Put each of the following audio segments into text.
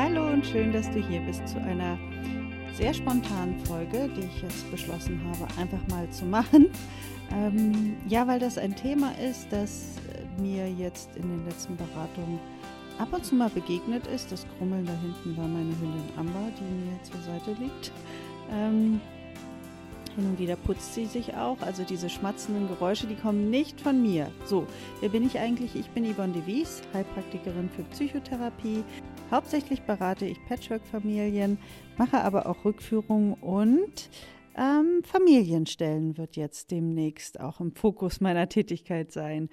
Hallo und schön, dass du hier bist zu einer sehr spontanen Folge, die ich jetzt beschlossen habe, einfach mal zu machen. Ähm, ja, weil das ein Thema ist, das mir jetzt in den letzten Beratungen ab und zu mal begegnet ist. Das Krummeln da hinten war meine Hündin Amber, die mir zur Seite liegt. Ähm, hin und wieder putzt sie sich auch. Also diese schmatzenden Geräusche, die kommen nicht von mir. So, wer bin ich eigentlich? Ich bin Yvonne de Wies, Heilpraktikerin für Psychotherapie. Hauptsächlich berate ich Patchwork-Familien, mache aber auch Rückführungen und ähm, Familienstellen wird jetzt demnächst auch im Fokus meiner Tätigkeit sein.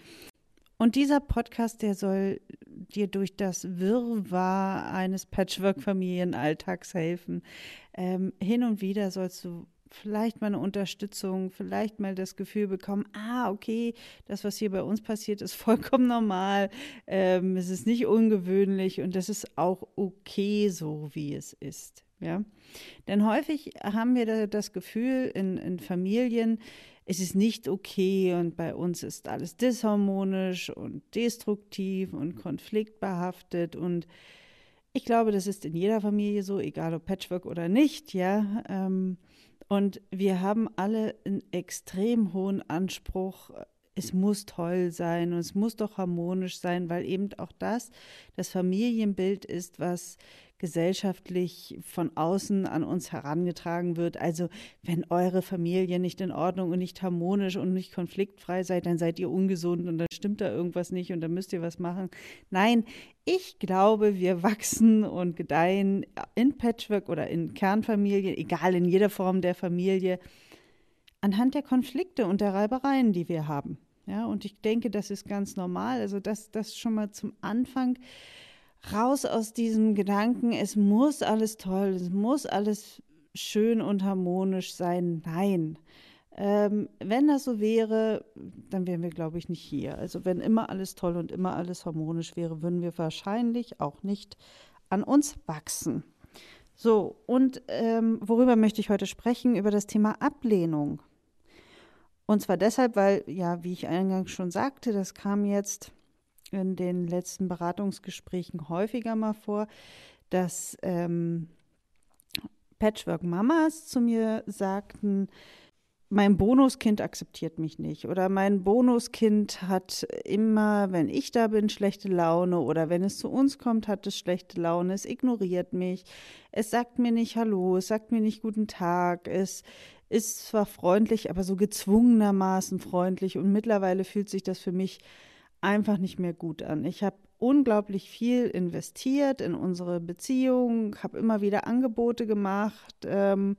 Und dieser Podcast, der soll dir durch das Wirrwarr eines Patchwork-Familienalltags helfen. Ähm, hin und wieder sollst du vielleicht mal eine Unterstützung, vielleicht mal das Gefühl bekommen, ah, okay, das, was hier bei uns passiert, ist vollkommen normal. Ähm, es ist nicht ungewöhnlich und das ist auch okay so, wie es ist. Ja? Denn häufig haben wir das Gefühl in, in Familien, es ist nicht okay und bei uns ist alles disharmonisch und destruktiv und konfliktbehaftet und ich glaube, das ist in jeder Familie so, egal ob Patchwork oder nicht, ja. Ähm, und wir haben alle einen extrem hohen Anspruch. Es muss toll sein und es muss doch harmonisch sein, weil eben auch das das Familienbild ist, was gesellschaftlich von außen an uns herangetragen wird. Also wenn eure Familie nicht in Ordnung und nicht harmonisch und nicht konfliktfrei seid, dann seid ihr ungesund und dann stimmt da irgendwas nicht und dann müsst ihr was machen. Nein, ich glaube, wir wachsen und gedeihen in Patchwork oder in Kernfamilien, egal in jeder Form der Familie, anhand der Konflikte und der Reibereien, die wir haben. Ja, und ich denke, das ist ganz normal. Also das, das schon mal zum Anfang raus aus diesem Gedanken, es muss alles toll, es muss alles schön und harmonisch sein. Nein. Ähm, wenn das so wäre, dann wären wir, glaube ich, nicht hier. Also wenn immer alles toll und immer alles harmonisch wäre, würden wir wahrscheinlich auch nicht an uns wachsen. So, und ähm, worüber möchte ich heute sprechen? Über das Thema Ablehnung. Und zwar deshalb, weil, ja, wie ich eingangs schon sagte, das kam jetzt in den letzten Beratungsgesprächen häufiger mal vor, dass ähm, Patchwork-Mamas zu mir sagten, mein Bonuskind akzeptiert mich nicht oder mein Bonuskind hat immer, wenn ich da bin, schlechte Laune oder wenn es zu uns kommt, hat es schlechte Laune, es ignoriert mich, es sagt mir nicht Hallo, es sagt mir nicht guten Tag, es ist zwar freundlich, aber so gezwungenermaßen freundlich und mittlerweile fühlt sich das für mich einfach nicht mehr gut an. Ich habe unglaublich viel investiert in unsere Beziehung, habe immer wieder Angebote gemacht. Ähm,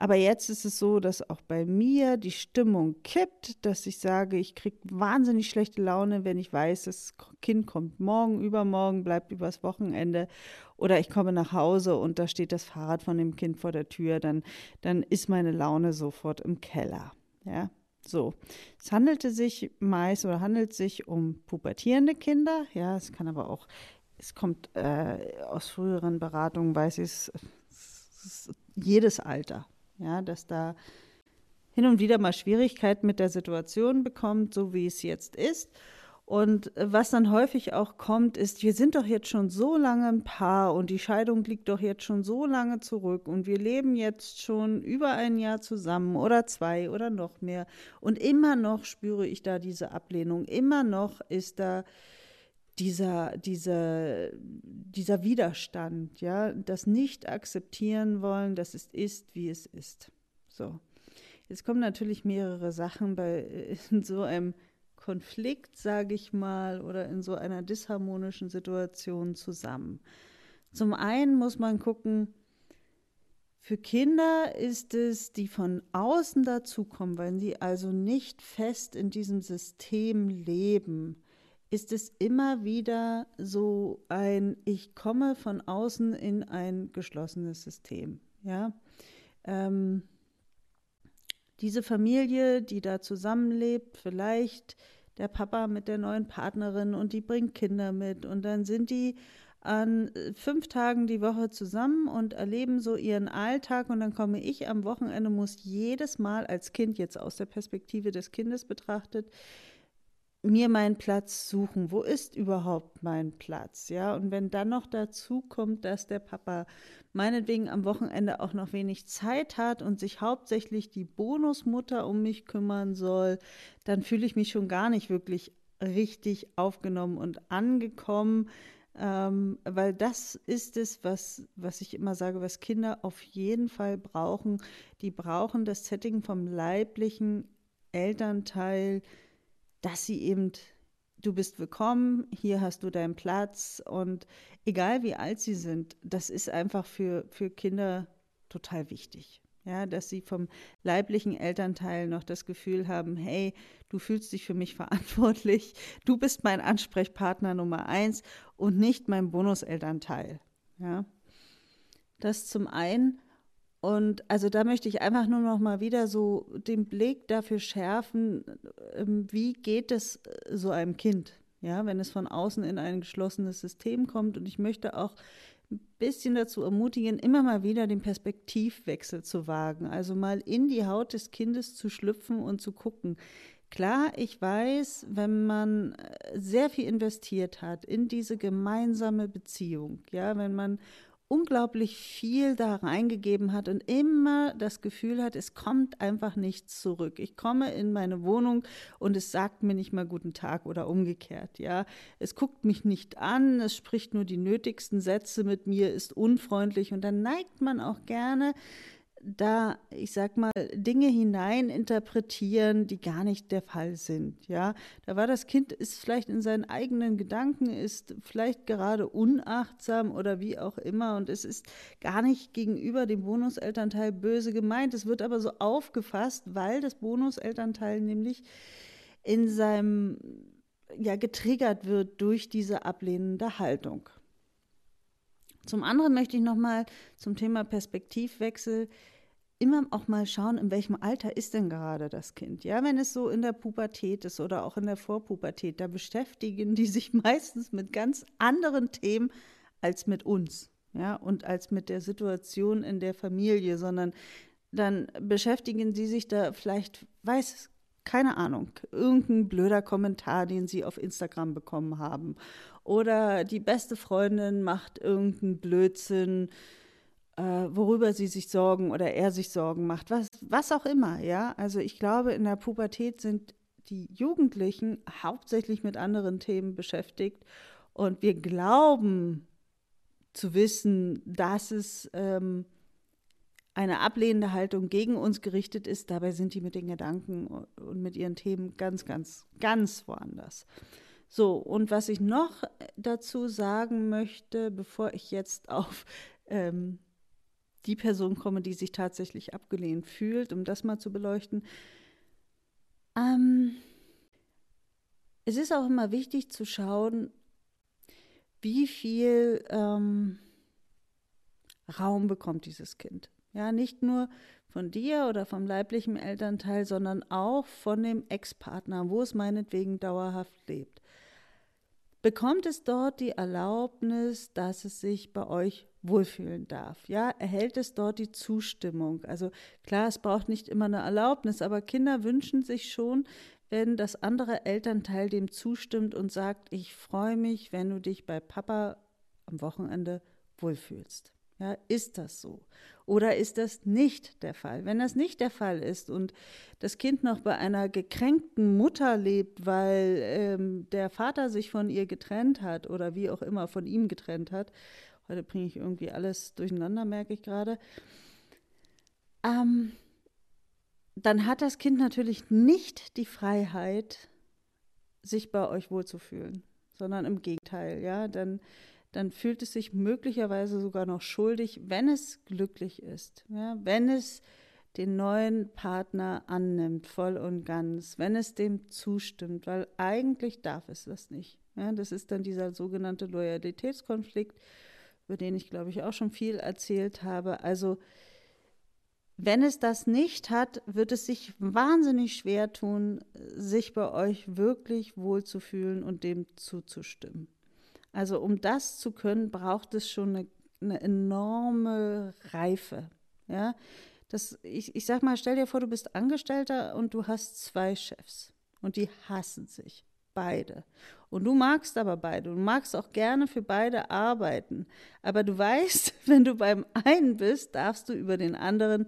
aber jetzt ist es so, dass auch bei mir die Stimmung kippt, dass ich sage, ich kriege wahnsinnig schlechte Laune, wenn ich weiß, das Kind kommt morgen, übermorgen, bleibt übers Wochenende oder ich komme nach Hause und da steht das Fahrrad von dem Kind vor der Tür, dann, dann ist meine Laune sofort im Keller. Ja, so, es handelte sich meist oder handelt sich um pubertierende Kinder. Ja, es kann aber auch, es kommt äh, aus früheren Beratungen, weiß ich es, jedes Alter. Ja, dass da hin und wieder mal Schwierigkeiten mit der Situation bekommt, so wie es jetzt ist. Und was dann häufig auch kommt, ist, wir sind doch jetzt schon so lange ein Paar und die Scheidung liegt doch jetzt schon so lange zurück und wir leben jetzt schon über ein Jahr zusammen oder zwei oder noch mehr. Und immer noch spüre ich da diese Ablehnung, immer noch ist da dieser, dieser, dieser Widerstand, ja, das nicht akzeptieren wollen, dass es ist, wie es ist. So. Jetzt kommen natürlich mehrere Sachen bei in so einem Konflikt, sage ich mal, oder in so einer disharmonischen Situation zusammen. Zum einen muss man gucken, für Kinder ist es, die von außen dazukommen, weil sie also nicht fest in diesem System leben, ist es immer wieder so ein, ich komme von außen in ein geschlossenes System. Ja, ähm, diese Familie, die da zusammenlebt, vielleicht der Papa mit der neuen Partnerin und die bringt Kinder mit. Und dann sind die an äh, fünf Tagen die Woche zusammen und erleben so ihren Alltag. Und dann komme ich am Wochenende, muss jedes Mal als Kind jetzt aus der Perspektive des Kindes betrachtet, mir meinen Platz suchen. Wo ist überhaupt mein Platz? Ja, und wenn dann noch dazu kommt, dass der Papa meinetwegen am Wochenende auch noch wenig Zeit hat und sich hauptsächlich die Bonusmutter um mich kümmern soll, dann fühle ich mich schon gar nicht wirklich richtig aufgenommen und angekommen. Ähm, weil das ist es, was, was ich immer sage, was Kinder auf jeden Fall brauchen. Die brauchen das Setting vom leiblichen Elternteil, dass sie eben, du bist willkommen, hier hast du deinen Platz und egal wie alt sie sind, das ist einfach für, für Kinder total wichtig. Ja, dass sie vom leiblichen Elternteil noch das Gefühl haben, hey, du fühlst dich für mich verantwortlich, du bist mein Ansprechpartner Nummer eins und nicht mein Bonuselternteil. Ja, das zum einen. Und also da möchte ich einfach nur noch mal wieder so den Blick dafür schärfen, ähm, wie geht es äh, so einem Kind, ja, wenn es von außen in ein geschlossenes System kommt. Und ich möchte auch ein bisschen dazu ermutigen, immer mal wieder den Perspektivwechsel zu wagen, also mal in die Haut des Kindes zu schlüpfen und zu gucken. Klar, ich weiß, wenn man äh, sehr viel investiert hat in diese gemeinsame Beziehung, ja, wenn man unglaublich viel da reingegeben hat und immer das Gefühl hat, es kommt einfach nichts zurück. Ich komme in meine Wohnung und es sagt mir nicht mal guten Tag oder umgekehrt, ja. Es guckt mich nicht an, es spricht nur die nötigsten Sätze mit mir, ist unfreundlich und dann neigt man auch gerne da, ich sag mal, Dinge hineininterpretieren, die gar nicht der Fall sind. Ja, da war das Kind, ist vielleicht in seinen eigenen Gedanken, ist vielleicht gerade unachtsam oder wie auch immer und es ist gar nicht gegenüber dem Bonuselternteil böse gemeint. Es wird aber so aufgefasst, weil das Bonuselternteil nämlich in seinem, ja, getriggert wird durch diese ablehnende Haltung. Zum anderen möchte ich nochmal zum Thema Perspektivwechsel immer auch mal schauen, in welchem Alter ist denn gerade das Kind. Ja, wenn es so in der Pubertät ist oder auch in der Vorpubertät, da beschäftigen die sich meistens mit ganz anderen Themen als mit uns. Ja, und als mit der Situation in der Familie, sondern dann beschäftigen sie sich da vielleicht, weiß keine Ahnung, irgendein blöder Kommentar, den sie auf Instagram bekommen haben. Oder die beste Freundin macht irgendeinen Blödsinn, äh, worüber sie sich sorgen oder er sich Sorgen macht, was, was auch immer, ja. Also ich glaube, in der Pubertät sind die Jugendlichen hauptsächlich mit anderen Themen beschäftigt und wir glauben zu wissen, dass es ähm, eine ablehnende Haltung gegen uns gerichtet ist, dabei sind die mit den Gedanken und mit ihren Themen ganz, ganz, ganz woanders. So, und was ich noch dazu sagen möchte, bevor ich jetzt auf ähm, die Person komme, die sich tatsächlich abgelehnt fühlt, um das mal zu beleuchten. Ähm, es ist auch immer wichtig zu schauen, wie viel ähm, Raum bekommt dieses Kind. Ja, nicht nur von dir oder vom leiblichen Elternteil, sondern auch von dem Ex-Partner, wo es meinetwegen dauerhaft lebt. Bekommt es dort die Erlaubnis, dass es sich bei euch wohlfühlen darf? Ja, erhält es dort die Zustimmung? Also klar, es braucht nicht immer eine Erlaubnis, aber Kinder wünschen sich schon, wenn das andere Elternteil dem zustimmt und sagt, ich freue mich, wenn du dich bei Papa am Wochenende wohlfühlst. Ja, ist das so? Oder ist das nicht der Fall? Wenn das nicht der Fall ist und das Kind noch bei einer gekränkten Mutter lebt, weil ähm, der Vater sich von ihr getrennt hat oder wie auch immer von ihm getrennt hat, heute bringe ich irgendwie alles durcheinander, merke ich gerade, ähm, dann hat das Kind natürlich nicht die Freiheit, sich bei euch wohlzufühlen, sondern im Gegenteil, ja, dann dann fühlt es sich möglicherweise sogar noch schuldig, wenn es glücklich ist, ja, wenn es den neuen Partner annimmt, voll und ganz, wenn es dem zustimmt, weil eigentlich darf es das nicht. Ja, das ist dann dieser sogenannte Loyalitätskonflikt, über den ich, glaube ich, auch schon viel erzählt habe. Also wenn es das nicht hat, wird es sich wahnsinnig schwer tun, sich bei euch wirklich wohlzufühlen und dem zuzustimmen. Also um das zu können, braucht es schon eine, eine enorme Reife. Ja? Das, ich, ich sag mal, stell dir vor, du bist Angestellter und du hast zwei Chefs und die hassen sich. Beide. Und du magst aber beide. Du magst auch gerne für beide arbeiten. Aber du weißt, wenn du beim einen bist, darfst du über den anderen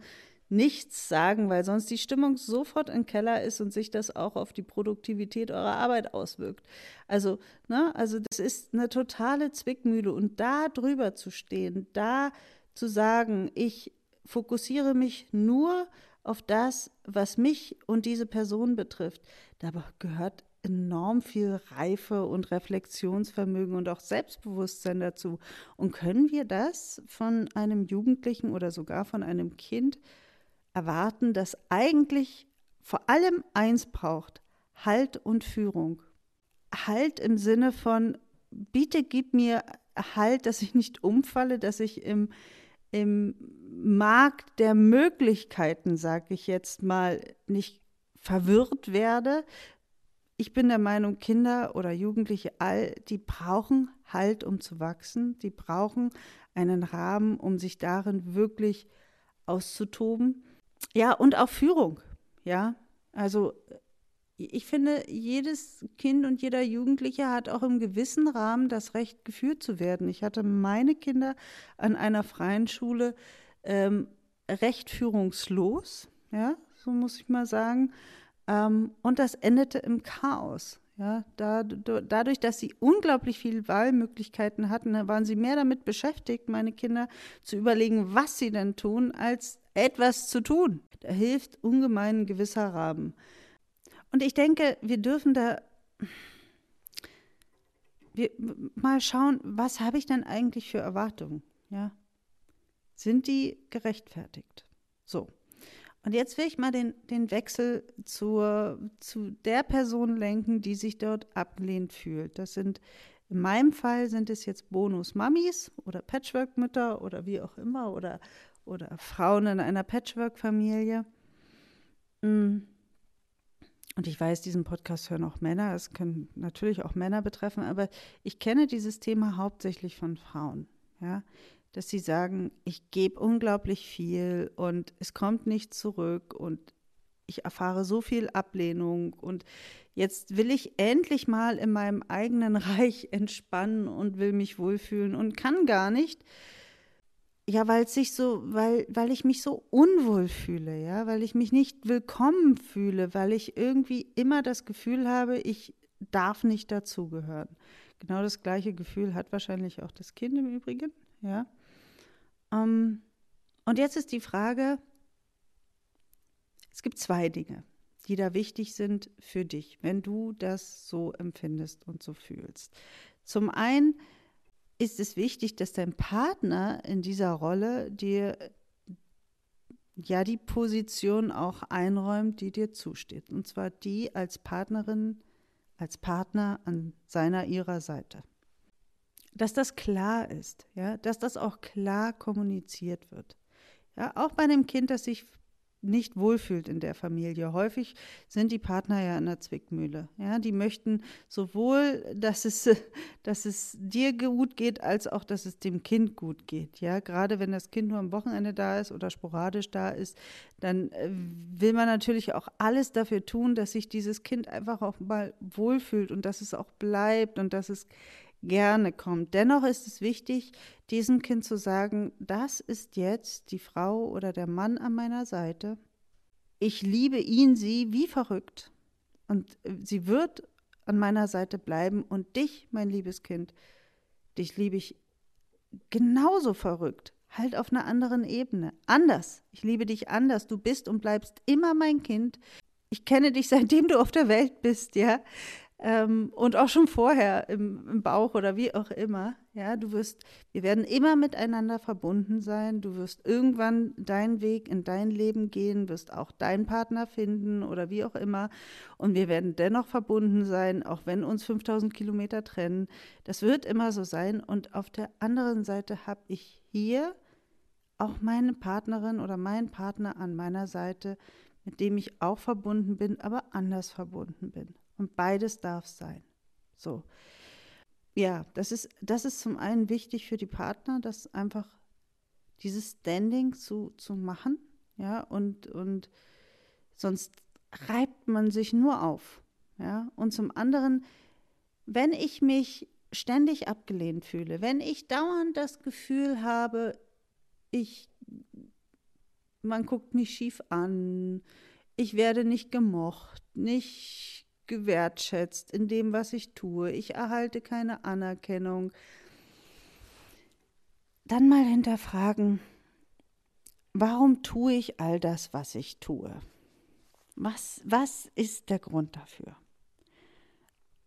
nichts sagen, weil sonst die Stimmung sofort im Keller ist und sich das auch auf die Produktivität eurer Arbeit auswirkt. Also, ne, also das ist eine totale Zwickmühle und da drüber zu stehen, da zu sagen, ich fokussiere mich nur auf das, was mich und diese Person betrifft. Da gehört enorm viel Reife und Reflexionsvermögen und auch Selbstbewusstsein dazu. Und können wir das von einem Jugendlichen oder sogar von einem Kind erwarten, das eigentlich vor allem eins braucht, Halt und Führung. Halt im Sinne von, bitte gib mir Halt, dass ich nicht umfalle, dass ich im, im Markt der Möglichkeiten, sage ich jetzt mal, nicht verwirrt werde. Ich bin der Meinung, Kinder oder Jugendliche, all, die brauchen Halt, um zu wachsen. Die brauchen einen Rahmen, um sich darin wirklich auszutoben. Ja, und auch Führung. Ja, also ich finde, jedes Kind und jeder Jugendliche hat auch im gewissen Rahmen das Recht, geführt zu werden. Ich hatte meine Kinder an einer freien Schule ähm, recht führungslos, ja, so muss ich mal sagen. Ähm, und das endete im Chaos. Ja, da, dadurch, dass sie unglaublich viele Wahlmöglichkeiten hatten, waren sie mehr damit beschäftigt, meine Kinder zu überlegen, was sie denn tun, als etwas zu tun. Da hilft ungemein ein gewisser Rahmen. Und ich denke, wir dürfen da wir, mal schauen, was habe ich denn eigentlich für Erwartungen? Ja? Sind die gerechtfertigt? So. Und jetzt will ich mal den, den Wechsel zur, zu der Person lenken, die sich dort abgelehnt fühlt. Das sind in meinem Fall sind es jetzt Bonus-Mamis oder Patchwork-Mütter oder wie auch immer oder, oder Frauen in einer Patchwork-Familie. Mm. Und ich weiß, diesen Podcast hören auch Männer. Es können natürlich auch Männer betreffen, aber ich kenne dieses Thema hauptsächlich von Frauen. Ja, dass sie sagen, ich gebe unglaublich viel und es kommt nicht zurück und ich erfahre so viel Ablehnung und jetzt will ich endlich mal in meinem eigenen Reich entspannen und will mich wohlfühlen und kann gar nicht. Ja, weil sich so, weil, weil ich mich so unwohl fühle, ja, weil ich mich nicht willkommen fühle, weil ich irgendwie immer das Gefühl habe, ich darf nicht dazugehören. Genau das gleiche Gefühl hat wahrscheinlich auch das Kind im Übrigen, ja. Ähm, und jetzt ist die Frage, es gibt zwei Dinge, die da wichtig sind für dich, wenn du das so empfindest und so fühlst. Zum einen ist es wichtig, dass dein Partner in dieser Rolle dir ja die Position auch einräumt, die dir zusteht. Und zwar die als Partnerin, als Partner an seiner ihrer Seite dass das klar ist, ja, dass das auch klar kommuniziert wird. Ja, auch bei einem Kind, das sich nicht wohlfühlt in der Familie. Häufig sind die Partner ja in der Zwickmühle. Ja, die möchten sowohl, dass es, dass es dir gut geht, als auch, dass es dem Kind gut geht. Ja, gerade wenn das Kind nur am Wochenende da ist oder sporadisch da ist, dann äh, will man natürlich auch alles dafür tun, dass sich dieses Kind einfach auch mal wohlfühlt und dass es auch bleibt und dass es gerne kommt. Dennoch ist es wichtig, diesem Kind zu sagen, das ist jetzt die Frau oder der Mann an meiner Seite. Ich liebe ihn, sie wie verrückt. Und äh, sie wird an meiner Seite bleiben. Und dich, mein liebes Kind, dich liebe ich genauso verrückt. Halt auf einer anderen Ebene. Anders. Ich liebe dich anders. Du bist und bleibst immer mein Kind. Ich kenne dich, seitdem du auf der Welt bist, ja ähm, und auch schon vorher im, im, Bauch oder wie auch immer. Ja, du wirst, wir werden immer miteinander verbunden sein. Du wirst irgendwann deinen Weg in dein Leben gehen, wirst auch deinen Partner finden oder wie auch immer. Und wir werden dennoch verbunden sein, auch wenn uns 5000 Kilometer trennen. Das wird immer so sein. Und auf der anderen Seite habe ich hier auch meine Partnerin oder meinen Partner an meiner Seite, mit dem ich auch verbunden bin, aber anders verbunden bin. Und beides darf sein. So. Ja, das ist, das ist zum einen wichtig für die Partner, das einfach dieses Standing zu, zu machen. Ja, und, und sonst reibt man sich nur auf. Ja? Und zum anderen, wenn ich mich ständig abgelehnt fühle, wenn ich dauernd das Gefühl habe, ich, man guckt mich schief an, ich werde nicht gemocht, nicht gewertschätzt in dem, was ich tue, ich erhalte keine Anerkennung, dann mal hinterfragen, warum tue ich all das, was ich tue? Was, was ist der Grund dafür?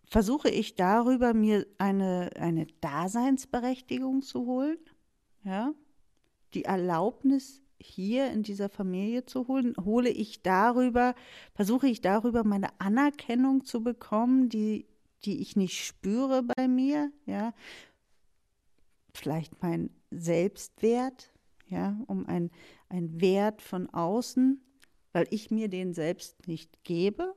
Versuche ich darüber, mir eine, eine Daseinsberechtigung zu holen? Ja? Die Erlaubnis, hier in dieser Familie zu holen? Hole ich darüber, versuche ich darüber meine Anerkennung zu bekommen, die, die ich nicht spüre bei mir? Ja? Vielleicht mein Selbstwert, ja, um ein, ein Wert von außen weil ich mir den selbst nicht gebe?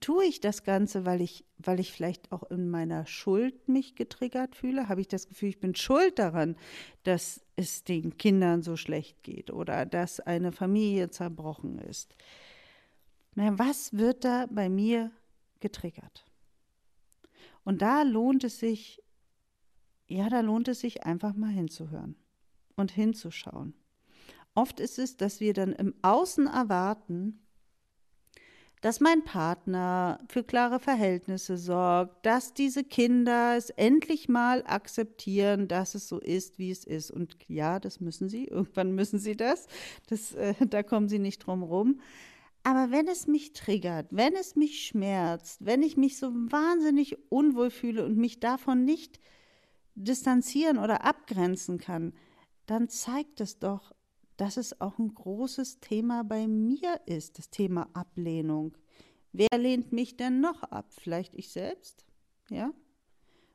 Tue ich das Ganze, weil ich, weil ich vielleicht auch in meiner Schuld mich getriggert fühle? Habe ich das Gefühl, ich bin schuld daran, dass es den Kindern so schlecht geht oder dass eine Familie zerbrochen ist? Was wird da bei mir getriggert? Und da lohnt es sich, ja, da lohnt es sich einfach mal hinzuhören und hinzuschauen. Oft ist es, dass wir dann im Außen erwarten, dass mein Partner für klare Verhältnisse sorgt, dass diese Kinder es endlich mal akzeptieren, dass es so ist, wie es ist. Und ja, das müssen sie, irgendwann müssen sie das, das äh, da kommen sie nicht drum rum. Aber wenn es mich triggert, wenn es mich schmerzt, wenn ich mich so wahnsinnig unwohl fühle und mich davon nicht distanzieren oder abgrenzen kann, dann zeigt es doch, dass es auch ein großes Thema bei mir ist, das Thema Ablehnung. Wer lehnt mich denn noch ab? Vielleicht ich selbst? Ja?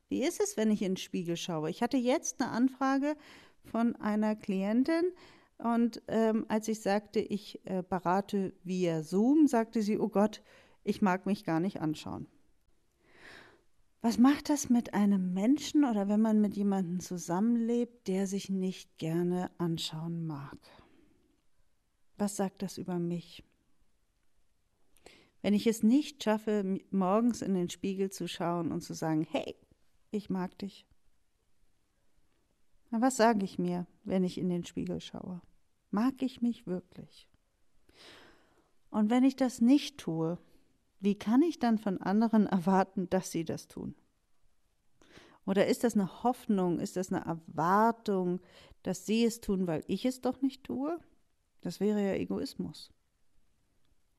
Wie ist es, wenn ich in den Spiegel schaue? Ich hatte jetzt eine Anfrage von einer Klientin und ähm, als ich sagte, ich äh, berate via Zoom, sagte sie, oh Gott, ich mag mich gar nicht anschauen. Was macht das mit einem Menschen oder wenn man mit jemandem zusammenlebt, der sich nicht gerne anschauen mag? Was sagt das über mich? Wenn ich es nicht schaffe, morgens in den Spiegel zu schauen und zu sagen, hey, ich mag dich. Na, was sage ich mir, wenn ich in den Spiegel schaue? Mag ich mich wirklich? Und wenn ich das nicht tue, wie kann ich dann von anderen erwarten, dass sie das tun? Oder ist das eine Hoffnung, ist das eine Erwartung, dass sie es tun, weil ich es doch nicht tue? Das wäre ja Egoismus.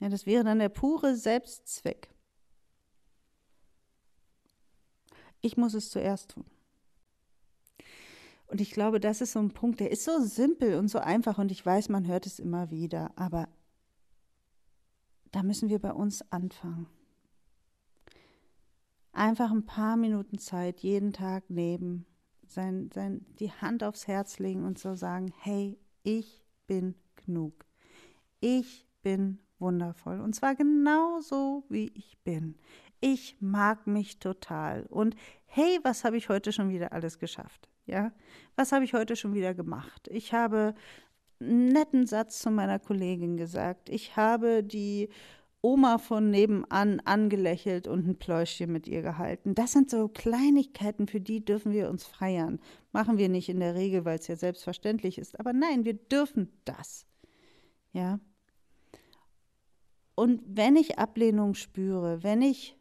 Ja, das wäre dann der pure Selbstzweck. Ich muss es zuerst tun. Und ich glaube, das ist so ein Punkt, der ist so simpel und so einfach und ich weiß, man hört es immer wieder, aber da müssen wir bei uns anfangen. Einfach ein paar Minuten Zeit jeden Tag nehmen, sein, sein, die Hand aufs Herz legen und so sagen, hey, ich bin genug. Ich bin wundervoll und zwar genauso, wie ich bin. Ich mag mich total und hey, was habe ich heute schon wieder alles geschafft? Ja, was habe ich heute schon wieder gemacht? Ich habe netten Satz zu meiner Kollegin gesagt. Ich habe die Oma von nebenan angelächelt und ein Pläuschchen mit ihr gehalten. Das sind so Kleinigkeiten, für die dürfen wir uns feiern. Machen wir nicht in der Regel, weil es ja selbstverständlich ist. Aber nein, wir dürfen das. Ja. Und wenn ich Ablehnung spüre, wenn ich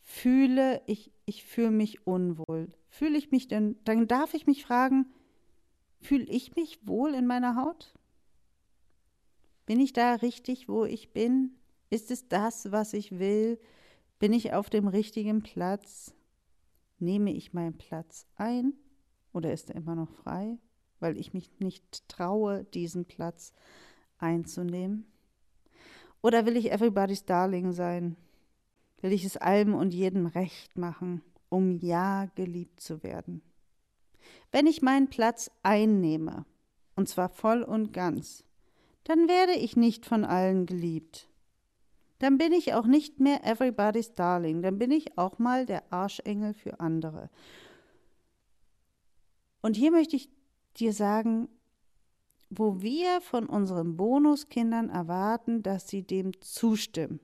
fühle, ich, ich fühle mich unwohl, fühle ich mich denn, dann darf ich mich fragen, fühle ich mich wohl in meiner Haut? Bin ich da richtig, wo ich bin? Ist es das, was ich will? Bin ich auf dem richtigen Platz? Nehme ich meinen Platz ein oder ist er immer noch frei, weil ich mich nicht traue, diesen Platz einzunehmen? Oder will ich everybody's darling sein? Will ich es allem und jedem recht machen, um ja geliebt zu werden? Wenn ich meinen Platz einnehme, und zwar voll und ganz, dann werde ich nicht von allen geliebt. Dann bin ich auch nicht mehr everybody's darling, dann bin ich auch mal der Arschengel für andere. Und hier möchte ich dir sagen, wo wir von unseren Bonuskindern erwarten, dass sie dem zustimmen.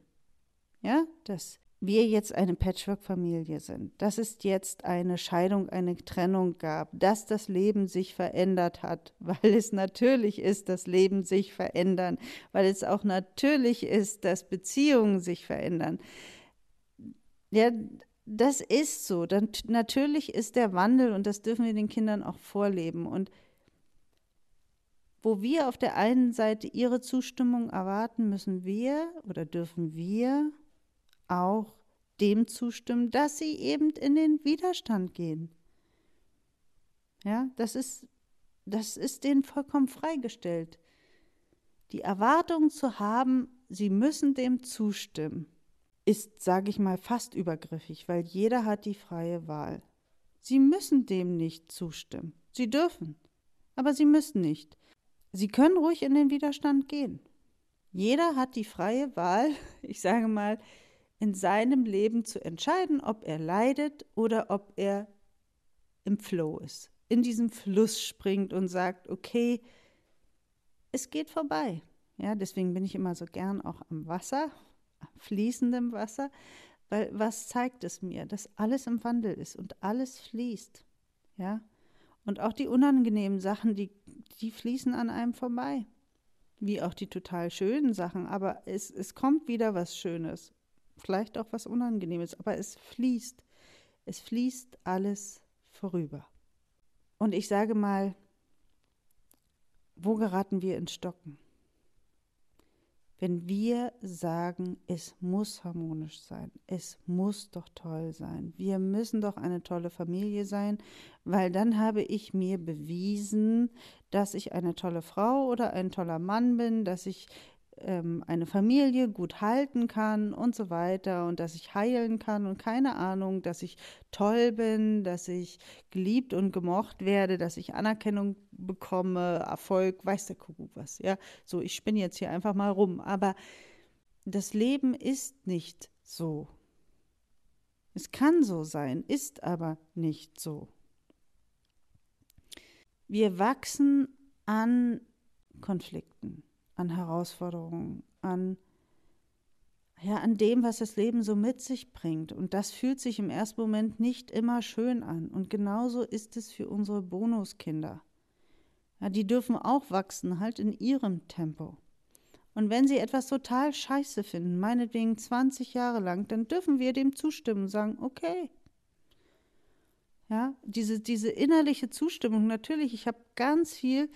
ja, dass wir jetzt eine Patchwork-Familie sind, dass es jetzt eine Scheidung, eine Trennung gab, dass das Leben sich verändert hat, weil es natürlich ist, dass Leben sich verändern, weil es auch natürlich ist, dass Beziehungen sich verändern. Ja, das ist so. Dann, natürlich ist der Wandel und das dürfen wir den Kindern auch vorleben. Und wo wir auf der einen Seite ihre Zustimmung erwarten, müssen wir oder dürfen wir auch dem zustimmen, dass sie eben in den Widerstand gehen. Ja, das ist, das ist denen vollkommen freigestellt. Die Erwartung zu haben, sie müssen dem zustimmen, ist, sage ich mal, fast übergriffig, weil jeder hat die freie Wahl. Sie müssen dem nicht zustimmen. Sie dürfen, aber sie müssen nicht. Sie können ruhig in den Widerstand gehen. Jeder hat die freie Wahl, ich sage mal, in seinem Leben zu entscheiden, ob er leidet oder ob er im Flow ist, in diesem Fluss springt und sagt, okay, es geht vorbei. Ja, deswegen bin ich immer so gern auch am Wasser, fließendem Wasser, weil was zeigt es mir, dass alles im Wandel ist und alles fließt. Ja? Und auch die unangenehmen Sachen, die, die fließen an einem vorbei. Wie auch die total schönen Sachen, aber es, es kommt wieder was Schönes vielleicht auch was Unangenehmes, aber es fließt. Es fließt alles vorüber. Und ich sage mal, wo geraten wir ins Stocken? Wenn wir sagen, es muss harmonisch sein, es muss doch toll sein, wir müssen doch eine tolle Familie sein, weil dann habe ich mir bewiesen, dass ich eine tolle Frau oder ein toller Mann bin, dass ich ähm, eine Familie gut halten kann und so weiter und dass ich heilen kann und keine Ahnung, dass ich toll bin, dass ich geliebt und gemocht werde, dass ich Anerkennung bekomme, Erfolg, weiß der Kuckuck was, ja. So, ich spinne jetzt hier einfach mal rum, aber das Leben ist nicht so. Es kann so sein, ist aber nicht so. Wir wachsen an Konflikten an Herausforderungen, an ja, an dem, was das Leben so mit sich bringt. Und das fühlt sich im ersten Moment nicht immer schön an. Und genauso ist es für unsere Bonuskinder. Ja, die dürfen auch wachsen, halt in ihrem Tempo. Und wenn sie etwas total scheiße finden, meinetwegen 20 Jahre lang, dann dürfen wir dem zustimmen und sagen, okay. Ja, diese, diese innerliche Zustimmung, natürlich, ich habe ganz viel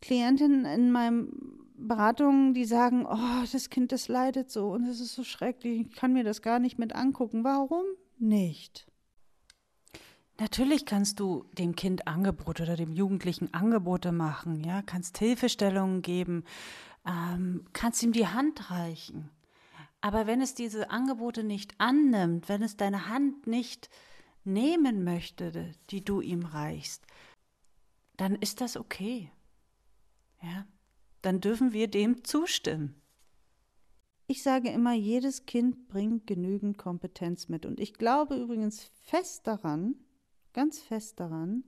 Klientinnen in meinen Beratungen, die sagen, oh, das Kind, das leidet so und es ist so schrecklich, ich kann mir das gar nicht mit angucken. Warum nicht? Natürlich kannst du dem Kind Angebote oder dem Jugendlichen Angebote machen, ja, kannst Hilfestellungen geben, ähm, kannst ihm die Hand reichen. Aber wenn es diese Angebote nicht annimmt, wenn es deine Hand nicht nehmen möchte, die du ihm reichst, dann ist das okay ja, dann dürfen wir dem zustimmen. Ich sage immer, jedes Kind bringt genügend Kompetenz mit. Und ich glaube übrigens fest daran, ganz fest daran,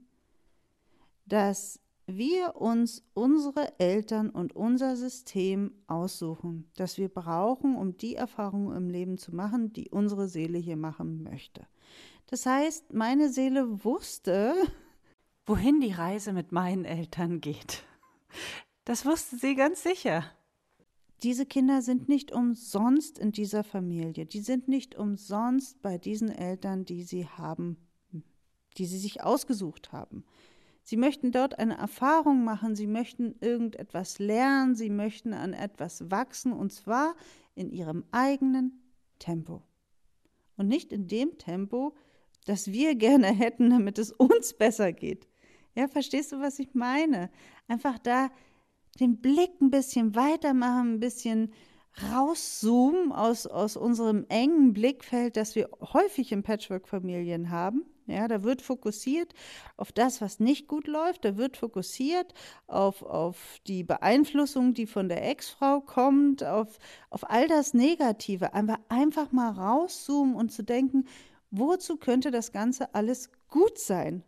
dass wir uns unsere Eltern und unser System aussuchen, das wir brauchen, um die Erfahrungen im Leben zu machen, die unsere Seele hier machen möchte. Das heißt, meine Seele wusste, wohin die Reise mit meinen Eltern geht. Das wusste sie ganz sicher. Diese Kinder sind nicht umsonst in dieser Familie. Die sind nicht umsonst bei diesen Eltern, die sie haben, die sie sich ausgesucht haben. Sie möchten dort eine Erfahrung machen, sie möchten irgendetwas lernen, sie möchten an etwas wachsen und zwar in ihrem eigenen Tempo. Und nicht in dem Tempo, das wir gerne hätten, damit es uns besser geht. Ja, verstehst du, was ich meine? Einfach da den Blick ein bisschen weitermachen, ein bisschen rauszoomen aus, aus unserem engen Blickfeld, das wir häufig in Patchwork-Familien haben. Ja, da wird fokussiert auf das, was nicht gut läuft. Da wird fokussiert auf, auf die Beeinflussung, die von der Ex-Frau kommt, auf, auf all das Negative. Einfach, einfach mal rauszoomen und zu denken, wozu könnte das Ganze alles gut sein?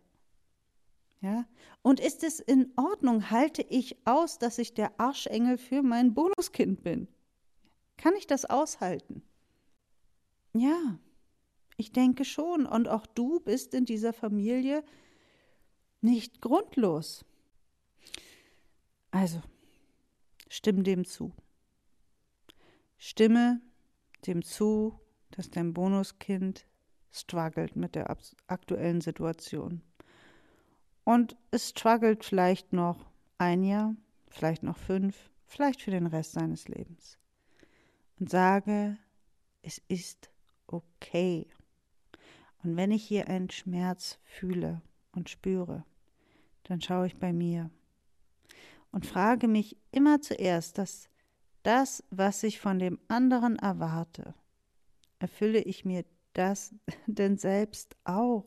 Ja? Und ist es in Ordnung, halte ich aus, dass ich der Arschengel für mein Bonuskind bin? Kann ich das aushalten? Ja, ich denke schon. Und auch du bist in dieser Familie nicht grundlos. Also, stimm dem zu. Stimme dem zu, dass dein Bonuskind struggelt mit der aktuellen Situation. Und es struggelt vielleicht noch ein Jahr, vielleicht noch fünf, vielleicht für den Rest seines Lebens. Und sage, es ist okay. Und wenn ich hier einen Schmerz fühle und spüre, dann schaue ich bei mir und frage mich immer zuerst, dass das, was ich von dem anderen erwarte, erfülle ich mir das denn selbst auch?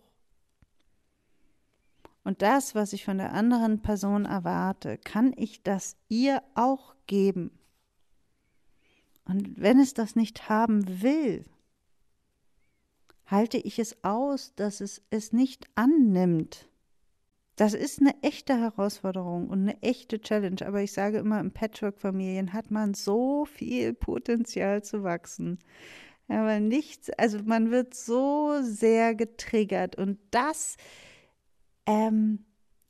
Und das, was ich von der anderen Person erwarte, kann ich das ihr auch geben? Und wenn es das nicht haben will, halte ich es aus, dass es es nicht annimmt. Das ist eine echte Herausforderung und eine echte Challenge. Aber ich sage immer, in Patchwork-Familien hat man so viel Potenzial zu wachsen. Aber nichts, also man wird so sehr getriggert und das ähm,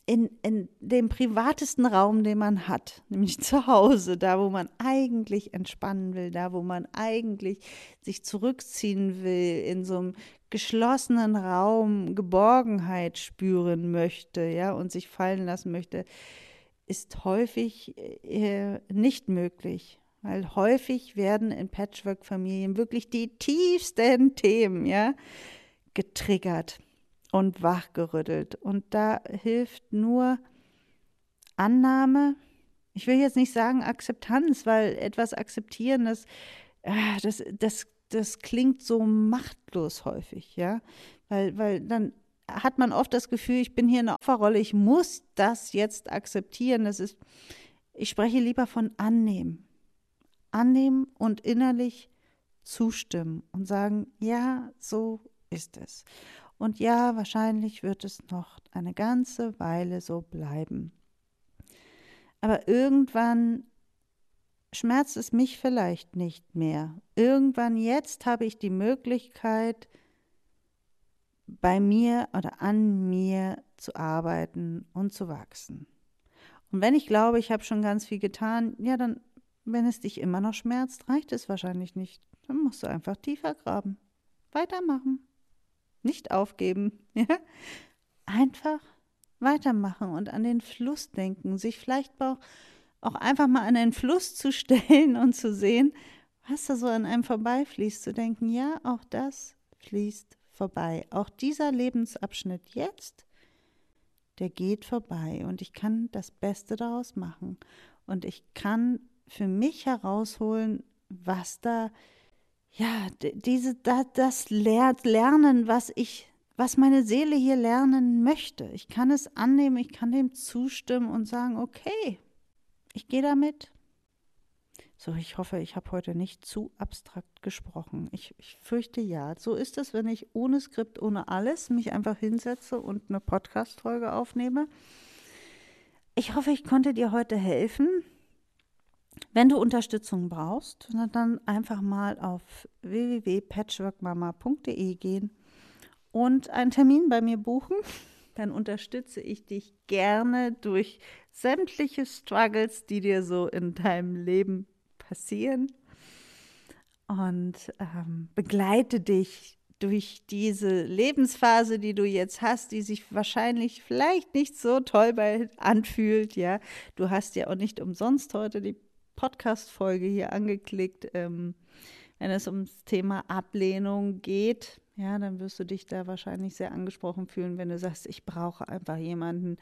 in, in dem privatesten Raum, den man hat, nämlich zu Hause, da wo man eigentlich entspannen will, da wo man eigentlich sich zurückziehen will, in so einem geschlossenen Raum Geborgenheit spüren möchte, ja, und sich fallen lassen möchte, ist häufig äh, nicht möglich. Weil häufig werden in Patchwork-Familien wirklich die tiefsten Themen, ja, getriggert und wachgerüttelt. Und da hilft nur Annahme. Ich will jetzt nicht sagen Akzeptanz, weil etwas akzeptieren, das, äh, das, das, das klingt so machtlos häufig, ja. Weil, weil dann hat man oft das Gefühl, ich bin hier in der Opferrolle, ich muss das jetzt akzeptieren. Das ist, ich spreche lieber von annehmen. Annehmen und innerlich zustimmen und sagen, ja, so ist es. Und ja, wahrscheinlich wird es noch eine ganze Weile so bleiben. Aber irgendwann schmerzt es mich vielleicht nicht mehr. Irgendwann jetzt habe ich die Möglichkeit, bei mir oder an mir zu arbeiten und zu wachsen. Und wenn ich glaube, ich habe schon ganz viel getan, ja, dann, wenn es dich immer noch schmerzt, reicht es wahrscheinlich nicht. Dann musst du einfach tiefer graben. Weitermachen nicht aufgeben. Ja? Einfach weitermachen und an den Fluss denken, sich vielleicht auch, auch einfach mal an den Fluss zu stellen und zu sehen, was da so an einem vorbeifließt, zu denken, ja, auch das fließt vorbei. Auch dieser Lebensabschnitt jetzt, der geht vorbei und ich kann das Beste daraus machen und ich kann für mich herausholen, was da ja, diese, das Lernen, was ich, was meine Seele hier lernen möchte. Ich kann es annehmen, ich kann dem zustimmen und sagen, okay, ich gehe damit. So, ich hoffe, ich habe heute nicht zu abstrakt gesprochen. Ich, ich fürchte ja. So ist es, wenn ich ohne Skript, ohne alles mich einfach hinsetze und eine Podcast-Folge aufnehme. Ich hoffe, ich konnte dir heute helfen. Wenn du Unterstützung brauchst, dann einfach mal auf www.patchworkmama.de gehen und einen Termin bei mir buchen. Dann unterstütze ich dich gerne durch sämtliche Struggles, die dir so in deinem Leben passieren und ähm, begleite dich durch diese Lebensphase, die du jetzt hast, die sich wahrscheinlich vielleicht nicht so toll anfühlt, ja. Du hast ja auch nicht umsonst heute die Podcast-Folge hier angeklickt. Ähm, wenn es ums Thema Ablehnung geht, ja, dann wirst du dich da wahrscheinlich sehr angesprochen fühlen, wenn du sagst, ich brauche einfach jemanden,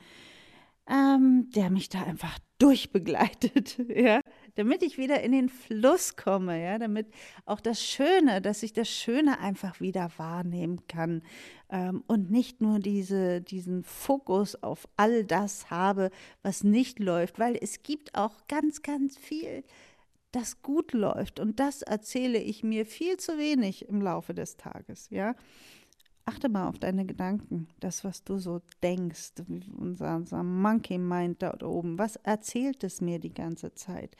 ähm, der mich da einfach durchbegleitet, ja, damit ich wieder in den Fluss komme, ja, damit auch das Schöne, dass ich das Schöne einfach wieder wahrnehmen kann ähm, und nicht nur diese, diesen Fokus auf all das habe, was nicht läuft, weil es gibt auch ganz, ganz viel, das gut läuft und das erzähle ich mir viel zu wenig im Laufe des Tages, ja. Achte mal auf deine Gedanken, das, was du so denkst, unser, unser Monkey Mind da oben. Was erzählt es mir die ganze Zeit?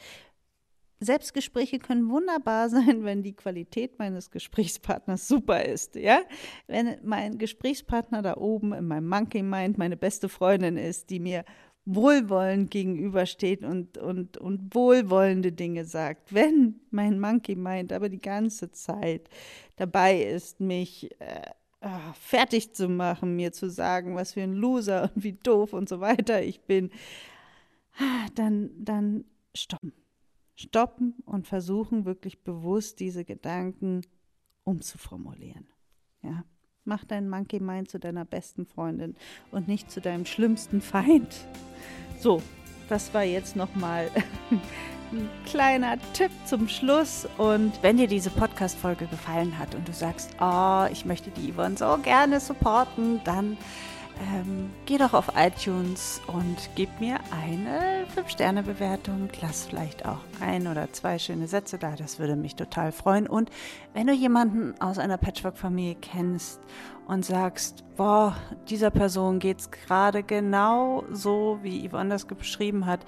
Selbstgespräche können wunderbar sein, wenn die Qualität meines Gesprächspartners super ist, ja? Wenn mein Gesprächspartner da oben in meinem Monkey Mind meine beste Freundin ist, die mir wohlwollend gegenübersteht und, und, und wohlwollende Dinge sagt. Wenn mein Monkey Mind aber die ganze Zeit dabei ist, mich äh, ah, fertig zu machen, mir zu sagen, was für ein Loser und wie doof und so weiter ich bin, ah, dann, dann stoppen stoppen und versuchen wirklich bewusst diese Gedanken umzuformulieren. Ja? Mach deinen Monkey Mind zu deiner besten Freundin und nicht zu deinem schlimmsten Feind. So, das war jetzt nochmal ein kleiner Tipp zum Schluss. Und wenn dir diese Podcast-Folge gefallen hat und du sagst, oh, ich möchte die Yvonne so gerne supporten, dann ähm, geh doch auf iTunes und gib mir eine 5-Sterne-Bewertung. Lass vielleicht auch ein oder zwei schöne Sätze da. Das würde mich total freuen. Und wenn du jemanden aus einer Patchwork-Familie kennst und sagst, boah, dieser Person geht es gerade genau so, wie Yvonne das beschrieben hat,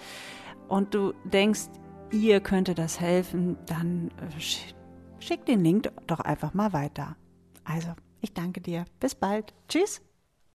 und du denkst, ihr könnte das helfen, dann äh, schick den Link doch einfach mal weiter. Also, ich danke dir. Bis bald. Tschüss.